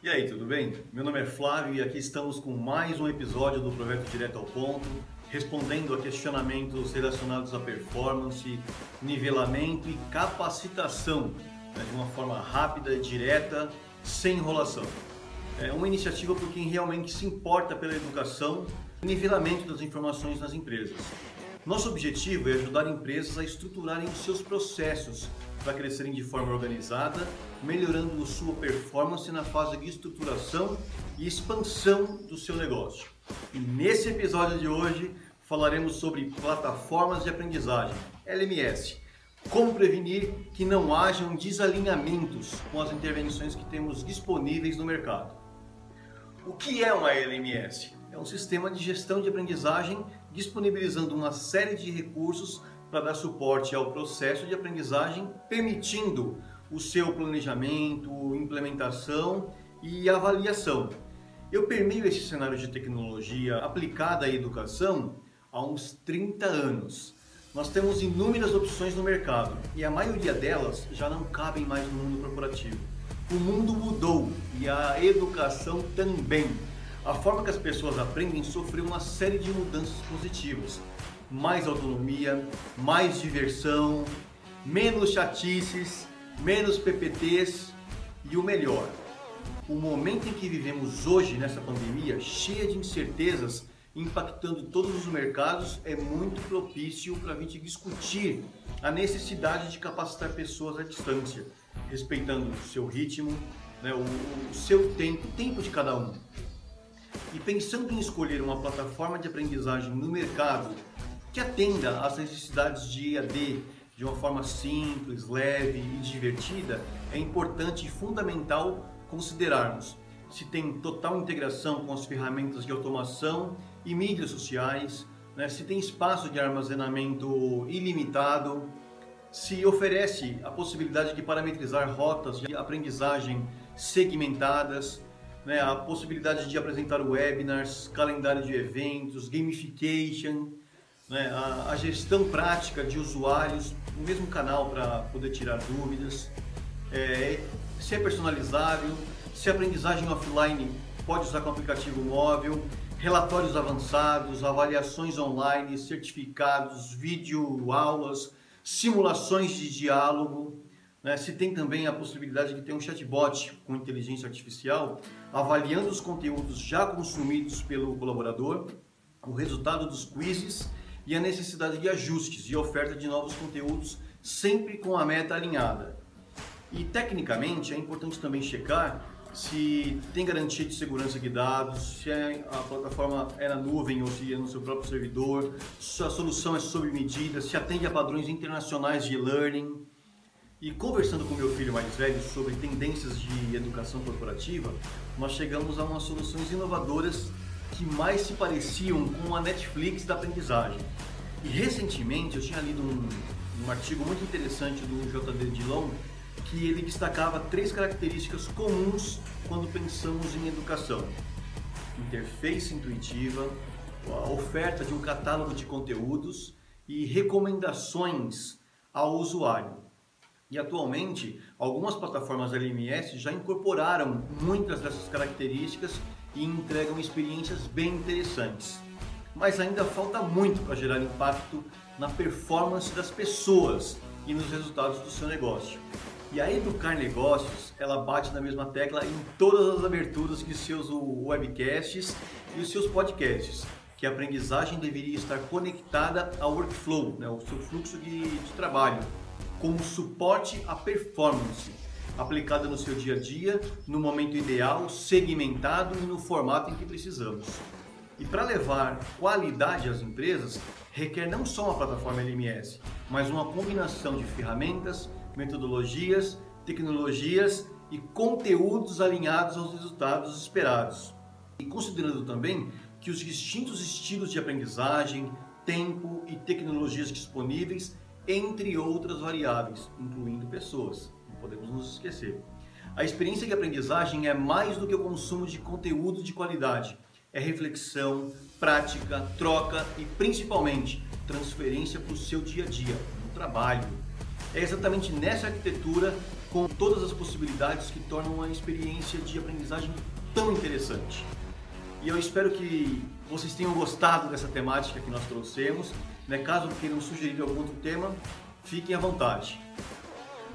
E aí, tudo bem? Meu nome é Flávio e aqui estamos com mais um episódio do Projeto Direto ao Ponto, respondendo a questionamentos relacionados à performance, nivelamento e capacitação né, de uma forma rápida direta, sem enrolação. É uma iniciativa por quem realmente se importa pela educação e nivelamento das informações nas empresas. Nosso objetivo é ajudar empresas a estruturarem seus processos para crescerem de forma organizada, melhorando sua performance na fase de estruturação e expansão do seu negócio. E nesse episódio de hoje falaremos sobre plataformas de aprendizagem, LMS. Como prevenir que não hajam desalinhamentos com as intervenções que temos disponíveis no mercado. O que é uma LMS? É um sistema de gestão de aprendizagem disponibilizando uma série de recursos para dar suporte ao processo de aprendizagem, permitindo o seu planejamento, implementação e avaliação. Eu permeio esse cenário de tecnologia aplicada à educação há uns 30 anos. Nós temos inúmeras opções no mercado e a maioria delas já não cabem mais no mundo corporativo. O mundo mudou e a educação também. A forma que as pessoas aprendem sofreu uma série de mudanças positivas mais autonomia, mais diversão, menos chatices, menos PPTs e o melhor, o momento em que vivemos hoje nessa pandemia, cheia de incertezas, impactando todos os mercados, é muito propício para a gente discutir a necessidade de capacitar pessoas à distância, respeitando o seu ritmo, né, o, o seu tempo, o tempo de cada um. E pensando em escolher uma plataforma de aprendizagem no mercado que atenda às necessidades de EAD de uma forma simples, leve e divertida, é importante e fundamental considerarmos se tem total integração com as ferramentas de automação e mídias sociais, né? se tem espaço de armazenamento ilimitado, se oferece a possibilidade de parametrizar rotas de aprendizagem segmentadas, né? a possibilidade de apresentar webinars, calendário de eventos, gamification, né, a, a, gestão prática de usuários, o mesmo canal para poder tirar dúvidas, é, se é personalizável, se aprendizagem offline pode usar com aplicativo móvel, relatórios avançados, avaliações online, certificados, vídeo aulas, simulações de diálogo. Né? Se tem também a possibilidade de ter um chatbot com inteligência artificial avaliando os conteúdos já consumidos pelo colaborador, o resultado dos quizzes e a necessidade de ajustes e oferta de novos conteúdos, sempre com a meta alinhada. E tecnicamente é importante também checar se tem garantia de segurança de dados, se a plataforma é na nuvem ou se é no seu próprio servidor, se a solução é sob medida, se atende a padrões internacionais de learning. E conversando com meu filho mais velho sobre tendências de educação corporativa, nós chegamos a umas soluções inovadoras que mais se pareciam com a Netflix da aprendizagem. E recentemente eu tinha lido um, um artigo muito interessante do JD Dillon que ele destacava três características comuns quando pensamos em educação: interface intuitiva, a oferta de um catálogo de conteúdos e recomendações ao usuário. E atualmente, algumas plataformas LMS já incorporaram muitas dessas características e entregam experiências bem interessantes. Mas ainda falta muito para gerar impacto na performance das pessoas e nos resultados do seu negócio. E a Educar Negócios, ela bate na mesma tecla em todas as aberturas de seus webcasts e os seus podcasts, que a aprendizagem deveria estar conectada ao workflow, né, ao seu fluxo de, de trabalho, como suporte à performance aplicada no seu dia a dia, no momento ideal, segmentado e no formato em que precisamos. E para levar qualidade às empresas, requer não só uma plataforma LMS, mas uma combinação de ferramentas, metodologias, tecnologias e conteúdos alinhados aos resultados esperados. E considerando também que os distintos estilos de aprendizagem, tempo e tecnologias disponíveis, entre outras variáveis, incluindo pessoas podemos nos esquecer. A experiência de aprendizagem é mais do que o consumo de conteúdo de qualidade. É reflexão, prática, troca e principalmente transferência para o seu dia a dia, no trabalho. É exatamente nessa arquitetura, com todas as possibilidades que tornam a experiência de aprendizagem tão interessante. E eu espero que vocês tenham gostado dessa temática que nós trouxemos. Né? Caso queiram sugerir algum outro tema, fiquem à vontade.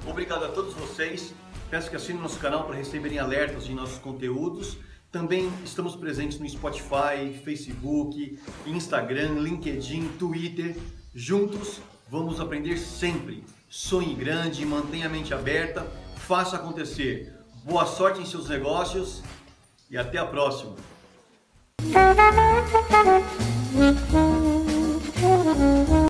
Obrigado a todos vocês. Peço que assinem nosso canal para receberem alertas de nossos conteúdos. Também estamos presentes no Spotify, Facebook, Instagram, LinkedIn, Twitter. Juntos vamos aprender sempre. Sonhe grande, mantenha a mente aberta, faça acontecer. Boa sorte em seus negócios e até a próxima.